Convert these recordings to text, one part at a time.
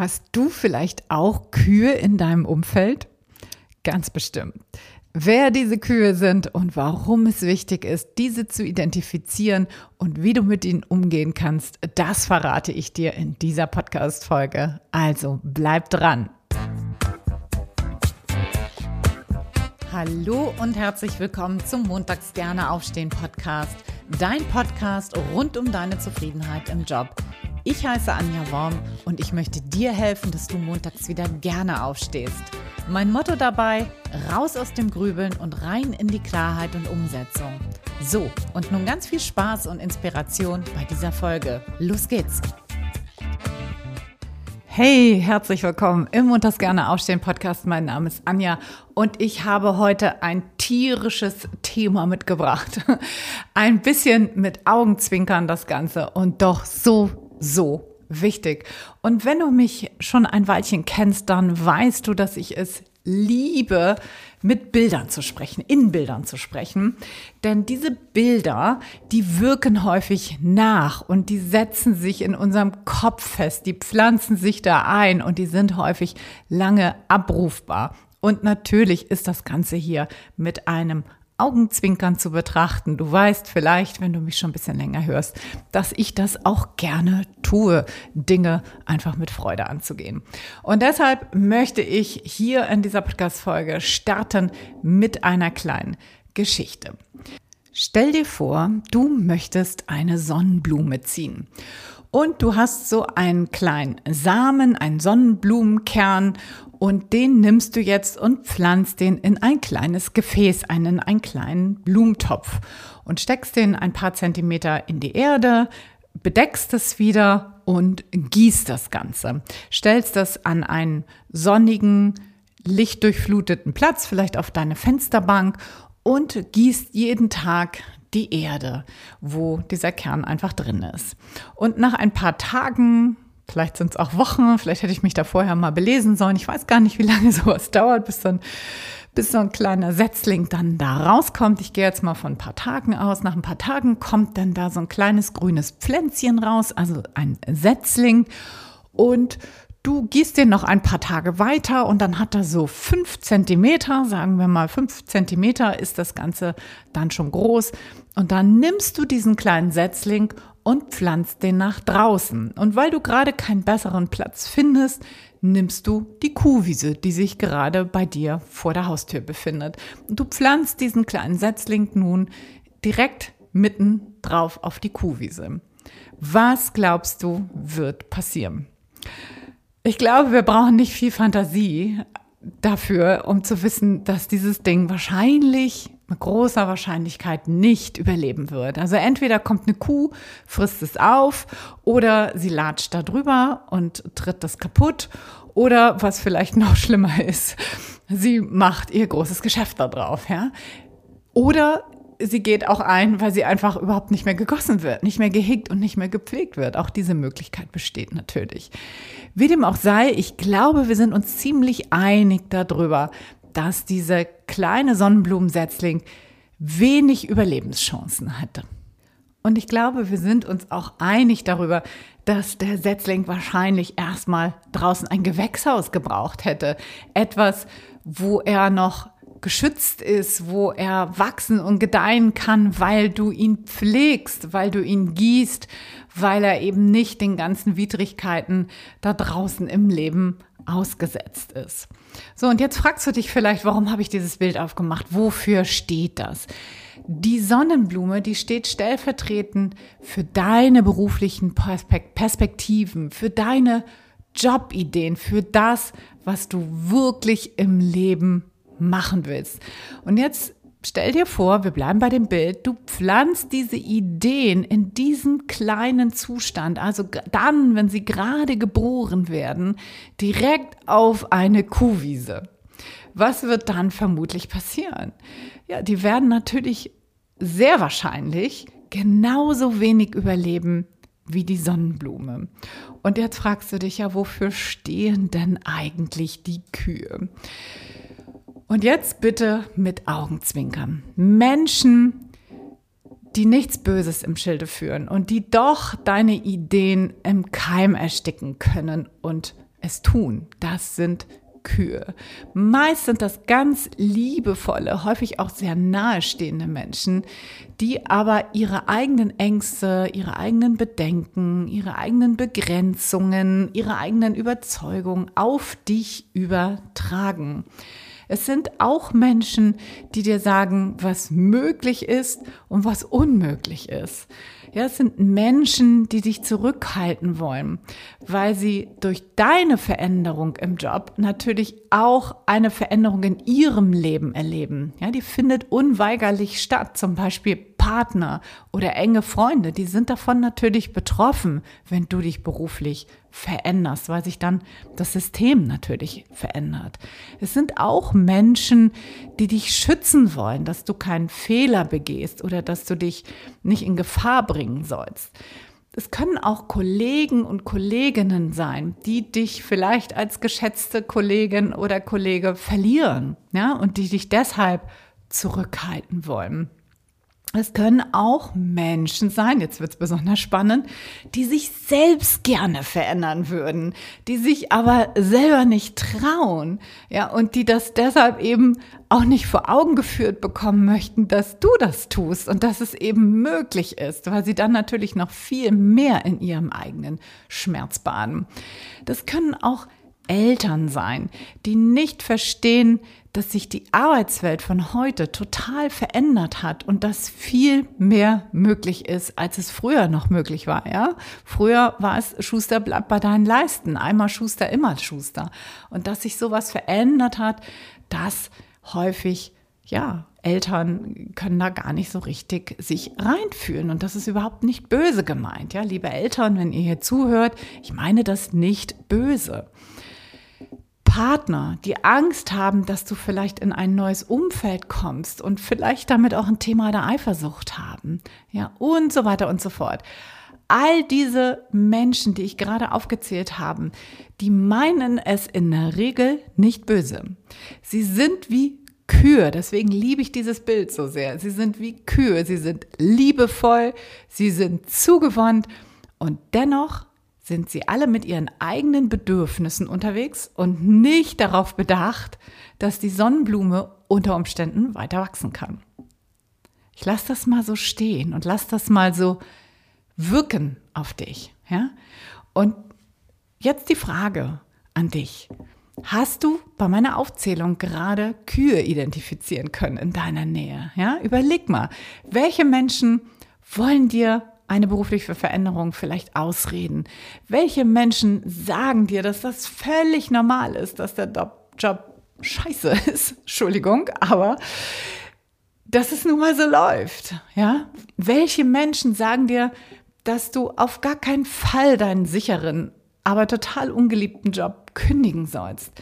Hast du vielleicht auch Kühe in deinem Umfeld? Ganz bestimmt. Wer diese Kühe sind und warum es wichtig ist, diese zu identifizieren und wie du mit ihnen umgehen kannst, das verrate ich dir in dieser Podcast-Folge. Also bleib dran. Hallo und herzlich willkommen zum Montags gerne aufstehen Podcast. Dein Podcast rund um deine Zufriedenheit im Job. Ich heiße Anja Worm und ich möchte dir helfen, dass du montags wieder gerne aufstehst. Mein Motto dabei, raus aus dem Grübeln und rein in die Klarheit und Umsetzung. So, und nun ganz viel Spaß und Inspiration bei dieser Folge. Los geht's! Hey, herzlich willkommen im Montags gerne aufstehen Podcast. Mein Name ist Anja und ich habe heute ein tierisches Thema mitgebracht. Ein bisschen mit Augenzwinkern das Ganze und doch so so wichtig. Und wenn du mich schon ein Weilchen kennst, dann weißt du, dass ich es liebe, mit Bildern zu sprechen, in Bildern zu sprechen. Denn diese Bilder, die wirken häufig nach und die setzen sich in unserem Kopf fest, die pflanzen sich da ein und die sind häufig lange abrufbar. Und natürlich ist das Ganze hier mit einem Augenzwinkern zu betrachten. Du weißt vielleicht, wenn du mich schon ein bisschen länger hörst, dass ich das auch gerne tue, Dinge einfach mit Freude anzugehen. Und deshalb möchte ich hier in dieser Podcast-Folge starten mit einer kleinen Geschichte. Stell dir vor, du möchtest eine Sonnenblume ziehen. Und du hast so einen kleinen Samen, einen Sonnenblumenkern und den nimmst du jetzt und pflanzt den in ein kleines Gefäß, einen, einen kleinen Blumentopf und steckst den ein paar Zentimeter in die Erde, bedeckst es wieder und gießt das Ganze. Stellst das an einen sonnigen, lichtdurchfluteten Platz, vielleicht auf deine Fensterbank und gießt jeden Tag die Erde, wo dieser Kern einfach drin ist. Und nach ein paar Tagen, Vielleicht sind es auch Wochen, vielleicht hätte ich mich da vorher mal belesen sollen. Ich weiß gar nicht, wie lange sowas dauert, bis dann bis so ein kleiner Setzling dann da rauskommt. Ich gehe jetzt mal von ein paar Tagen aus. Nach ein paar Tagen kommt dann da so ein kleines grünes Pflänzchen raus, also ein Setzling. Und du gießt den noch ein paar Tage weiter und dann hat er so fünf Zentimeter, sagen wir mal fünf Zentimeter ist das Ganze dann schon groß. Und dann nimmst du diesen kleinen Setzling und pflanzt den nach draußen. Und weil du gerade keinen besseren Platz findest, nimmst du die Kuhwiese, die sich gerade bei dir vor der Haustür befindet. Und du pflanzt diesen kleinen Setzling nun direkt mitten drauf auf die Kuhwiese. Was glaubst du, wird passieren? Ich glaube, wir brauchen nicht viel Fantasie dafür, um zu wissen, dass dieses Ding wahrscheinlich mit großer Wahrscheinlichkeit nicht überleben wird. Also entweder kommt eine Kuh, frisst es auf oder sie latscht da drüber und tritt das kaputt oder was vielleicht noch schlimmer ist, sie macht ihr großes Geschäft da drauf, ja? Oder sie geht auch ein, weil sie einfach überhaupt nicht mehr gegossen wird, nicht mehr gehegt und nicht mehr gepflegt wird. Auch diese Möglichkeit besteht natürlich. Wie dem auch sei, ich glaube, wir sind uns ziemlich einig darüber, dass dieser kleine Sonnenblumensetzling wenig Überlebenschancen hatte. Und ich glaube, wir sind uns auch einig darüber, dass der Setzling wahrscheinlich erstmal draußen ein Gewächshaus gebraucht hätte. Etwas, wo er noch geschützt ist, wo er wachsen und gedeihen kann, weil du ihn pflegst, weil du ihn gießt, weil er eben nicht den ganzen Widrigkeiten da draußen im Leben ausgesetzt ist. So, und jetzt fragst du dich vielleicht, warum habe ich dieses Bild aufgemacht? Wofür steht das? Die Sonnenblume, die steht stellvertretend für deine beruflichen Perspektiven, für deine Jobideen, für das, was du wirklich im Leben machen willst. Und jetzt stell dir vor, wir bleiben bei dem Bild, du pflanzt diese Ideen in diesem kleinen Zustand, also dann, wenn sie gerade geboren werden, direkt auf eine Kuhwiese. Was wird dann vermutlich passieren? Ja, die werden natürlich sehr wahrscheinlich genauso wenig überleben wie die Sonnenblume. Und jetzt fragst du dich ja, wofür stehen denn eigentlich die Kühe? Und jetzt bitte mit Augenzwinkern. Menschen, die nichts Böses im Schilde führen und die doch deine Ideen im Keim ersticken können und es tun. Das sind Kühe. Meist sind das ganz liebevolle, häufig auch sehr nahestehende Menschen, die aber ihre eigenen Ängste, ihre eigenen Bedenken, ihre eigenen Begrenzungen, ihre eigenen Überzeugungen auf dich übertragen. Es sind auch Menschen, die dir sagen, was möglich ist und was unmöglich ist. Ja, es sind Menschen, die dich zurückhalten wollen, weil sie durch deine Veränderung im Job natürlich auch eine Veränderung in ihrem Leben erleben. Ja, die findet unweigerlich statt. Zum Beispiel Partner oder enge Freunde, die sind davon natürlich betroffen, wenn du dich beruflich veränderst, weil sich dann das System natürlich verändert. Es sind auch Menschen, die dich schützen wollen, dass du keinen Fehler begehst oder dass du dich nicht in Gefahr bringen sollst. Es können auch Kollegen und Kolleginnen sein, die dich vielleicht als geschätzte Kollegin oder Kollege verlieren, ja, und die dich deshalb zurückhalten wollen. Es können auch Menschen sein, jetzt wird es besonders spannend, die sich selbst gerne verändern würden, die sich aber selber nicht trauen, ja, und die das deshalb eben auch nicht vor Augen geführt bekommen möchten, dass du das tust und dass es eben möglich ist, weil sie dann natürlich noch viel mehr in ihrem eigenen Schmerz baden. Das können auch Eltern sein, die nicht verstehen, dass sich die Arbeitswelt von heute total verändert hat und dass viel mehr möglich ist, als es früher noch möglich war, ja? Früher war es Schuster bleibt bei deinen Leisten, einmal Schuster, immer Schuster. Und dass sich sowas verändert hat, das häufig, ja, Eltern können da gar nicht so richtig sich reinfühlen und das ist überhaupt nicht böse gemeint, ja? Liebe Eltern, wenn ihr hier zuhört, ich meine das nicht böse. Partner, die Angst haben, dass du vielleicht in ein neues Umfeld kommst und vielleicht damit auch ein Thema der Eifersucht haben, ja, und so weiter und so fort. All diese Menschen, die ich gerade aufgezählt habe, die meinen es in der Regel nicht böse. Sie sind wie Kühe, deswegen liebe ich dieses Bild so sehr. Sie sind wie Kühe, sie sind liebevoll, sie sind zugewandt und dennoch sind sie alle mit ihren eigenen Bedürfnissen unterwegs und nicht darauf bedacht, dass die Sonnenblume unter Umständen weiter wachsen kann. Ich lasse das mal so stehen und lass das mal so wirken auf dich. Ja? Und jetzt die Frage an dich. Hast du bei meiner Aufzählung gerade Kühe identifizieren können in deiner Nähe? Ja? Überleg mal, welche Menschen wollen dir eine berufliche Veränderung vielleicht ausreden? Welche Menschen sagen dir, dass das völlig normal ist, dass der Job scheiße ist? Entschuldigung, aber dass es nun mal so läuft, ja? Welche Menschen sagen dir, dass du auf gar keinen Fall deinen sicheren, aber total ungeliebten Job kündigen sollst?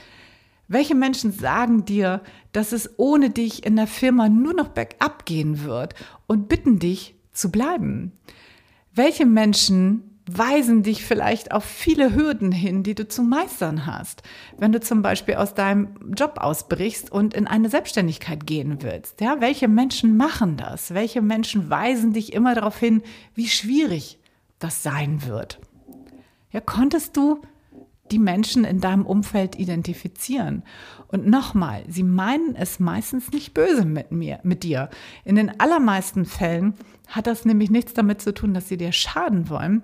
Welche Menschen sagen dir, dass es ohne dich in der Firma nur noch bergab gehen wird und bitten dich zu bleiben? Welche Menschen weisen dich vielleicht auf viele Hürden hin, die du zu meistern hast, wenn du zum Beispiel aus deinem Job ausbrichst und in eine Selbstständigkeit gehen willst. Ja, welche Menschen machen das? Welche Menschen weisen dich immer darauf hin, wie schwierig das sein wird? Ja, konntest du die Menschen in deinem Umfeld identifizieren. Und nochmal, sie meinen es meistens nicht böse mit mir, mit dir. In den allermeisten Fällen hat das nämlich nichts damit zu tun, dass sie dir schaden wollen,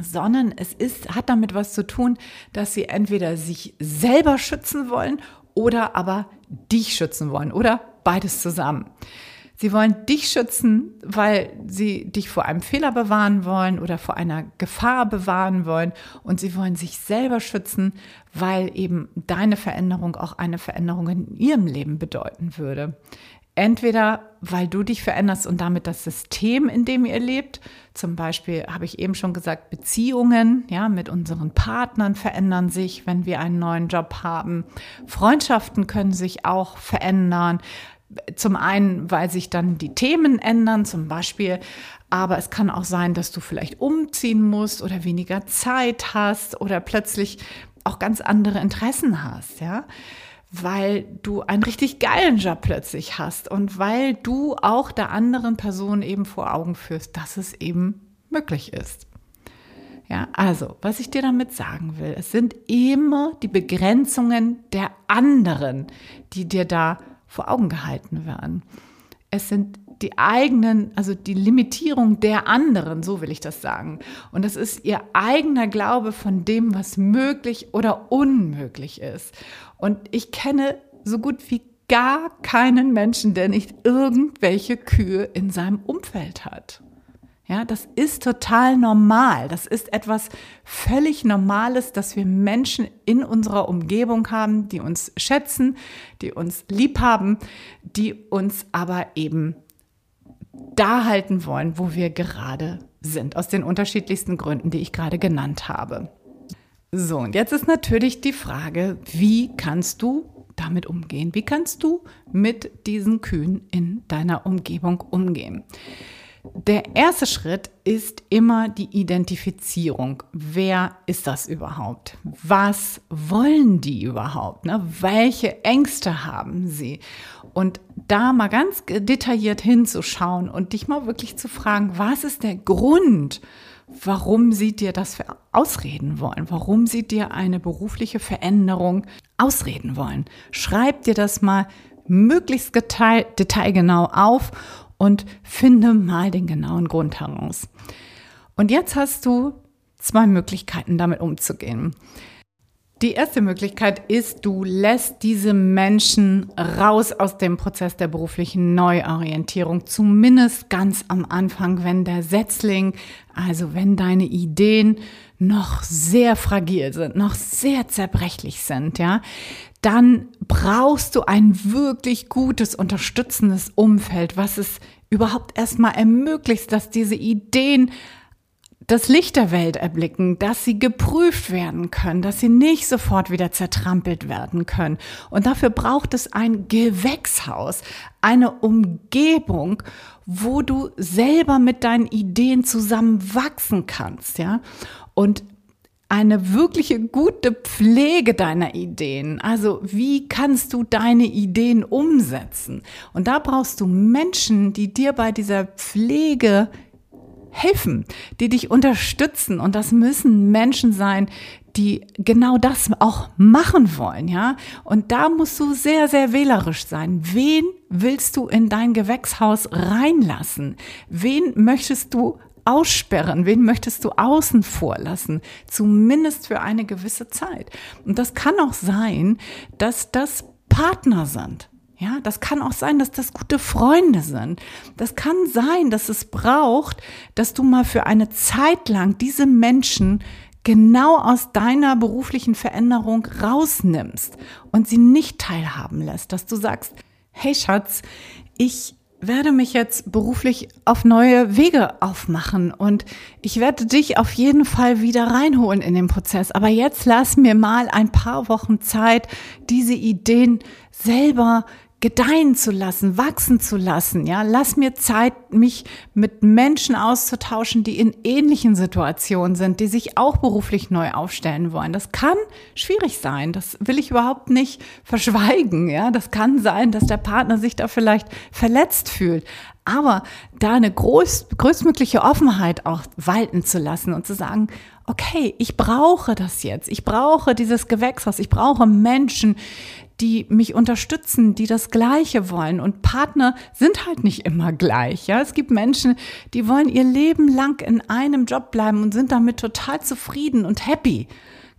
sondern es ist, hat damit was zu tun, dass sie entweder sich selber schützen wollen oder aber dich schützen wollen oder beides zusammen. Sie wollen dich schützen, weil sie dich vor einem Fehler bewahren wollen oder vor einer Gefahr bewahren wollen. Und sie wollen sich selber schützen, weil eben deine Veränderung auch eine Veränderung in ihrem Leben bedeuten würde. Entweder weil du dich veränderst und damit das System, in dem ihr lebt, zum Beispiel habe ich eben schon gesagt, Beziehungen, ja, mit unseren Partnern verändern sich, wenn wir einen neuen Job haben. Freundschaften können sich auch verändern. Zum einen, weil sich dann die Themen ändern, zum Beispiel, aber es kann auch sein, dass du vielleicht umziehen musst oder weniger Zeit hast oder plötzlich auch ganz andere Interessen hast, ja, weil du einen richtig geilen Job plötzlich hast und weil du auch der anderen Person eben vor Augen führst, dass es eben möglich ist. Ja, also, was ich dir damit sagen will, es sind immer die Begrenzungen der anderen, die dir da vor Augen gehalten werden. Es sind die eigenen, also die Limitierung der anderen, so will ich das sagen. Und es ist ihr eigener Glaube von dem, was möglich oder unmöglich ist. Und ich kenne so gut wie gar keinen Menschen, der nicht irgendwelche Kühe in seinem Umfeld hat. Ja, das ist total normal. Das ist etwas völlig Normales, dass wir Menschen in unserer Umgebung haben, die uns schätzen, die uns lieb haben, die uns aber eben da halten wollen, wo wir gerade sind, aus den unterschiedlichsten Gründen, die ich gerade genannt habe. So, und jetzt ist natürlich die Frage, wie kannst du damit umgehen? Wie kannst du mit diesen Kühen in deiner Umgebung umgehen? Der erste Schritt ist immer die Identifizierung. Wer ist das überhaupt? Was wollen die überhaupt? Ne? Welche Ängste haben sie? Und da mal ganz detailliert hinzuschauen und dich mal wirklich zu fragen, was ist der Grund, warum sie dir das ausreden wollen, warum sie dir eine berufliche Veränderung ausreden wollen. Schreib dir das mal möglichst detailgenau auf und finde mal den genauen Grund heraus. Und jetzt hast du zwei Möglichkeiten, damit umzugehen. Die erste Möglichkeit ist, du lässt diese Menschen raus aus dem Prozess der beruflichen Neuorientierung, zumindest ganz am Anfang, wenn der Setzling, also wenn deine Ideen noch sehr fragil sind, noch sehr zerbrechlich sind, ja, dann brauchst du ein wirklich gutes, unterstützendes Umfeld, was es überhaupt erstmal ermöglicht, dass diese Ideen das Licht der Welt erblicken, dass sie geprüft werden können, dass sie nicht sofort wieder zertrampelt werden können. Und dafür braucht es ein Gewächshaus, eine Umgebung, wo du selber mit deinen Ideen zusammen wachsen kannst, ja. Und eine wirkliche gute Pflege deiner Ideen. Also wie kannst du deine Ideen umsetzen? Und da brauchst du Menschen, die dir bei dieser Pflege helfen, die dich unterstützen. Und das müssen Menschen sein, die genau das auch machen wollen, ja. Und da musst du sehr, sehr wählerisch sein. Wen willst du in dein Gewächshaus reinlassen? Wen möchtest du aussperren? Wen möchtest du außen vor lassen? Zumindest für eine gewisse Zeit. Und das kann auch sein, dass das Partner sind. Ja, das kann auch sein, dass das gute Freunde sind. Das kann sein, dass es braucht, dass du mal für eine Zeit lang diese Menschen genau aus deiner beruflichen Veränderung rausnimmst und sie nicht teilhaben lässt, dass du sagst, hey Schatz, ich werde mich jetzt beruflich auf neue Wege aufmachen und ich werde dich auf jeden Fall wieder reinholen in den Prozess. Aber jetzt lass mir mal ein paar Wochen Zeit, diese Ideen selber gedeihen zu lassen, wachsen zu lassen. Ja, lass mir Zeit, mich mit Menschen auszutauschen, die in ähnlichen Situationen sind, die sich auch beruflich neu aufstellen wollen. Das kann schwierig sein. Das will ich überhaupt nicht verschweigen. Ja, das kann sein, dass der Partner sich da vielleicht verletzt fühlt. Aber da eine groß, größtmögliche Offenheit auch walten zu lassen und zu sagen, okay, ich brauche das jetzt. Ich brauche dieses Gewächshaus. Ich brauche Menschen, die mich unterstützen, die das Gleiche wollen. Und Partner sind halt nicht immer gleich. Ja, es gibt Menschen, die wollen ihr Leben lang in einem Job bleiben und sind damit total zufrieden und happy.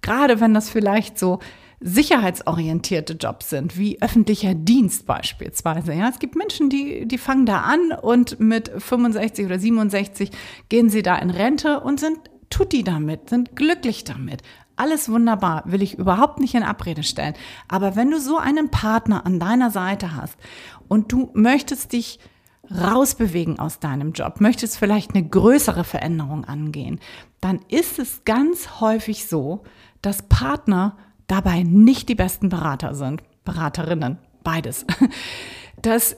Gerade wenn das vielleicht so sicherheitsorientierte Jobs sind, wie öffentlicher Dienst beispielsweise. Ja, es gibt Menschen, die, die fangen da an und mit 65 oder 67 gehen sie da in Rente und sind tutti damit, sind glücklich damit. Alles wunderbar, will ich überhaupt nicht in Abrede stellen. Aber wenn du so einen Partner an deiner Seite hast und du möchtest dich rausbewegen aus deinem Job, möchtest vielleicht eine größere Veränderung angehen, dann ist es ganz häufig so, dass Partner dabei nicht die besten Berater sind. Beraterinnen, beides. Das,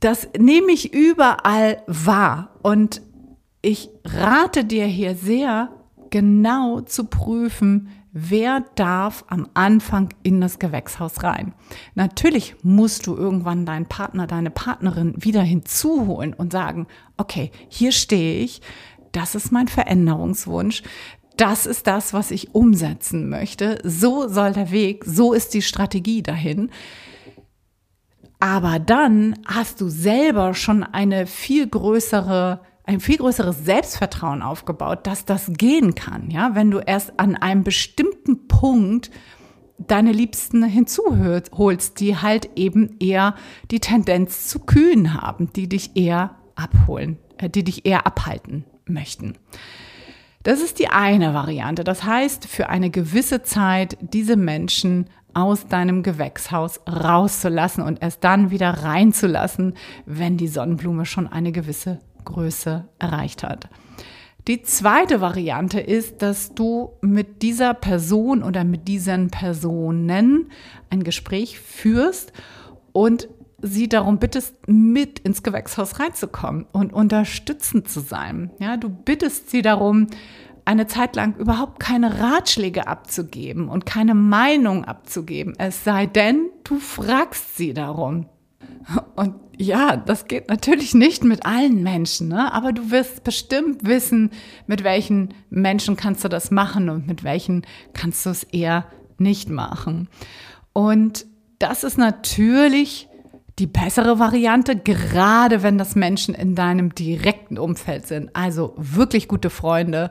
das nehme ich überall wahr. Und ich rate dir hier sehr, genau zu prüfen, wer darf am Anfang in das Gewächshaus rein. Natürlich musst du irgendwann deinen Partner, deine Partnerin wieder hinzuholen und sagen, okay, hier stehe ich, das ist mein Veränderungswunsch. Das ist das, was ich umsetzen möchte. So soll der Weg, so ist die Strategie dahin. Aber dann hast du selber schon eine viel größere ein viel größeres Selbstvertrauen aufgebaut, dass das gehen kann. Ja, wenn du erst an einem bestimmten Punkt deine Liebsten hinzuholst, die halt eben eher die Tendenz zu kühn haben, die dich eher abholen, äh, die dich eher abhalten möchten. Das ist die eine Variante. Das heißt, für eine gewisse Zeit diese Menschen aus deinem Gewächshaus rauszulassen und erst dann wieder reinzulassen, wenn die Sonnenblume schon eine gewisse Größe erreicht hat. Die zweite Variante ist, dass du mit dieser Person oder mit diesen Personen ein Gespräch führst und sie darum bittest, mit ins Gewächshaus reinzukommen und unterstützend zu sein. Ja, du bittest sie darum, eine Zeit lang überhaupt keine Ratschläge abzugeben und keine Meinung abzugeben, es sei denn, du fragst sie darum. Und ja, das geht natürlich nicht mit allen Menschen, ne? aber du wirst bestimmt wissen, mit welchen Menschen kannst du das machen und mit welchen kannst du es eher nicht machen. Und das ist natürlich die bessere Variante, gerade wenn das Menschen in deinem direkten Umfeld sind, also wirklich gute Freunde,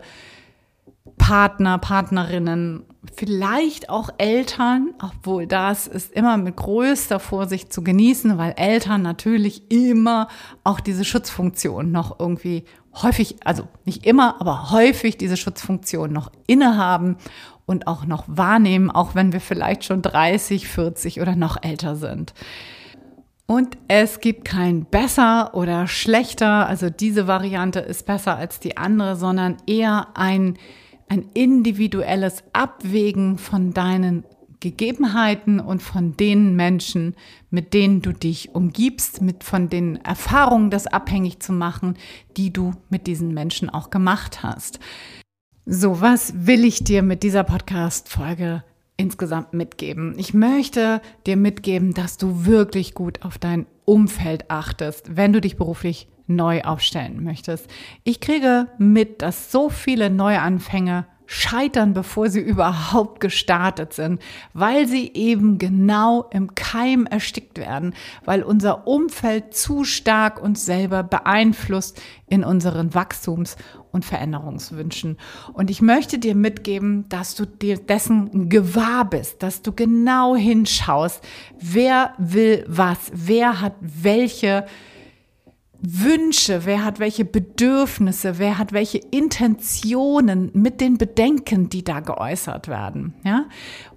Partner, Partnerinnen, vielleicht auch Eltern, obwohl das ist immer mit größter Vorsicht zu genießen, weil Eltern natürlich immer auch diese Schutzfunktion noch irgendwie häufig, also nicht immer, aber häufig diese Schutzfunktion noch innehaben und auch noch wahrnehmen, auch wenn wir vielleicht schon 30, 40 oder noch älter sind. Und es gibt kein besser oder schlechter, also diese Variante ist besser als die andere, sondern eher ein ein individuelles Abwägen von deinen Gegebenheiten und von den Menschen, mit denen du dich umgibst, mit von den Erfahrungen das abhängig zu machen, die du mit diesen Menschen auch gemacht hast. So, was will ich dir mit dieser Podcast-Folge insgesamt mitgeben? Ich möchte dir mitgeben, dass du wirklich gut auf dein Umfeld achtest, wenn du dich beruflich neu aufstellen möchtest. Ich kriege mit, dass so viele Neuanfänge scheitern, bevor sie überhaupt gestartet sind, weil sie eben genau im Keim erstickt werden, weil unser Umfeld zu stark uns selber beeinflusst in unseren Wachstums- und Veränderungswünschen. Und ich möchte dir mitgeben, dass du dir dessen gewahr bist, dass du genau hinschaust, wer will was, wer hat welche Wünsche, wer hat welche Bedürfnisse, wer hat welche Intentionen mit den Bedenken, die da geäußert werden. Ja?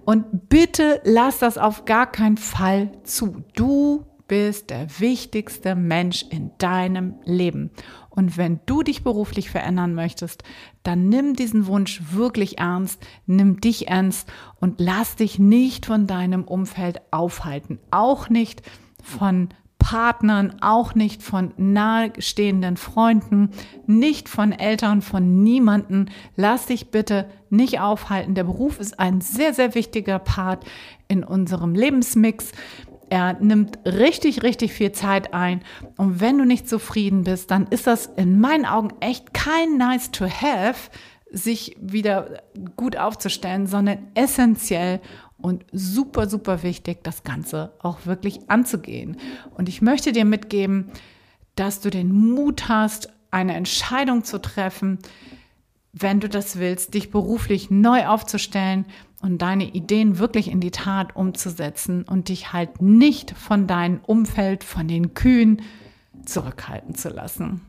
Und bitte lass das auf gar keinen Fall zu. Du bist der wichtigste Mensch in deinem Leben. Und wenn du dich beruflich verändern möchtest, dann nimm diesen Wunsch wirklich ernst, nimm dich ernst und lass dich nicht von deinem Umfeld aufhalten. Auch nicht von Partnern, auch nicht von nahestehenden Freunden, nicht von Eltern, von niemanden. Lass dich bitte nicht aufhalten. Der Beruf ist ein sehr, sehr wichtiger Part in unserem Lebensmix. Er nimmt richtig, richtig viel Zeit ein. Und wenn du nicht zufrieden bist, dann ist das in meinen Augen echt kein nice to have, sich wieder gut aufzustellen, sondern essentiell und super, super wichtig, das Ganze auch wirklich anzugehen. Und ich möchte dir mitgeben, dass du den Mut hast, eine Entscheidung zu treffen, wenn du das willst, dich beruflich neu aufzustellen und deine Ideen wirklich in die Tat umzusetzen und dich halt nicht von deinem Umfeld, von den Kühen zurückhalten zu lassen.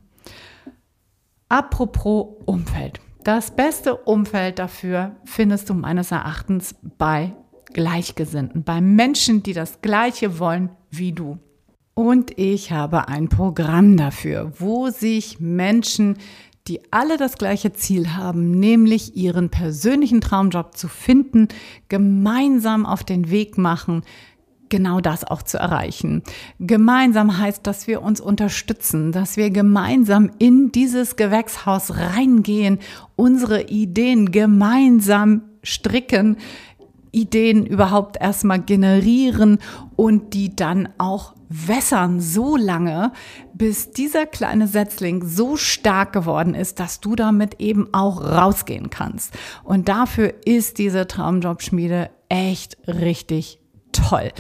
Apropos Umfeld. Das beste Umfeld dafür findest du meines Erachtens bei Gleichgesinnten, bei Menschen, die das Gleiche wollen wie du. Und ich habe ein Programm dafür, wo sich Menschen, die alle das gleiche Ziel haben, nämlich ihren persönlichen Traumjob zu finden, gemeinsam auf den Weg machen, genau das auch zu erreichen. Gemeinsam heißt, dass wir uns unterstützen, dass wir gemeinsam in dieses Gewächshaus reingehen, unsere Ideen gemeinsam stricken, Ideen überhaupt erstmal generieren und die dann auch wässern so lange, bis dieser kleine Setzling so stark geworden ist, dass du damit eben auch rausgehen kannst. Und dafür ist diese Traumjobschmiede echt richtig toll.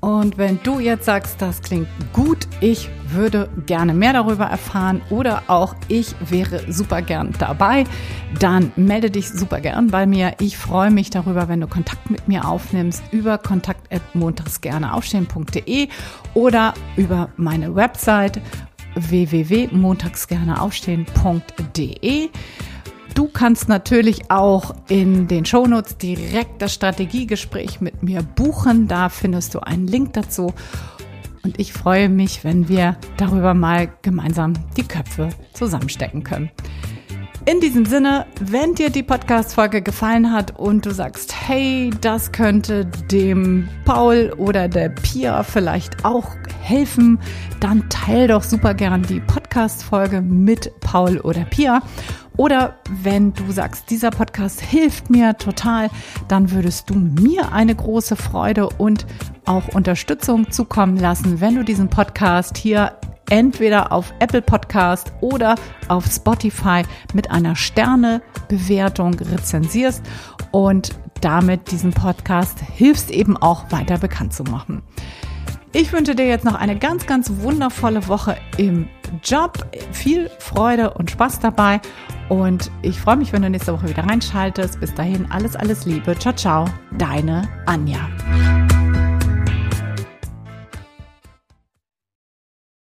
Und wenn du jetzt sagst, das klingt gut, ich würde gerne mehr darüber erfahren oder auch ich wäre super gern dabei, dann melde dich super gern bei mir. Ich freue mich darüber, wenn du Kontakt mit mir aufnimmst über kontakt@montagsgerneaufstehen.de oder über meine Website www.montagsgerneaufstehen.de. Du kannst natürlich auch in den Shownotes direkt das Strategiegespräch mit mir buchen. Da findest du einen Link dazu. Und ich freue mich, wenn wir darüber mal gemeinsam die Köpfe zusammenstecken können. In diesem Sinne, wenn dir die Podcast-Folge gefallen hat und du sagst, hey, das könnte dem Paul oder der Pia vielleicht auch helfen, dann teil doch super gern die Podcast-Folge mit Paul oder Pia. Oder wenn du sagst, dieser Podcast hilft mir total, dann würdest du mir eine große Freude und auch Unterstützung zukommen lassen, wenn du diesen Podcast hier entweder auf Apple Podcast oder auf Spotify mit einer Sternebewertung rezensierst und damit diesen Podcast hilfst eben auch weiter bekannt zu machen. Ich wünsche dir jetzt noch eine ganz, ganz wundervolle Woche im Job. Viel Freude und Spaß dabei. Und ich freue mich, wenn du nächste Woche wieder reinschaltest. Bis dahin alles, alles Liebe. Ciao, ciao. Deine Anja.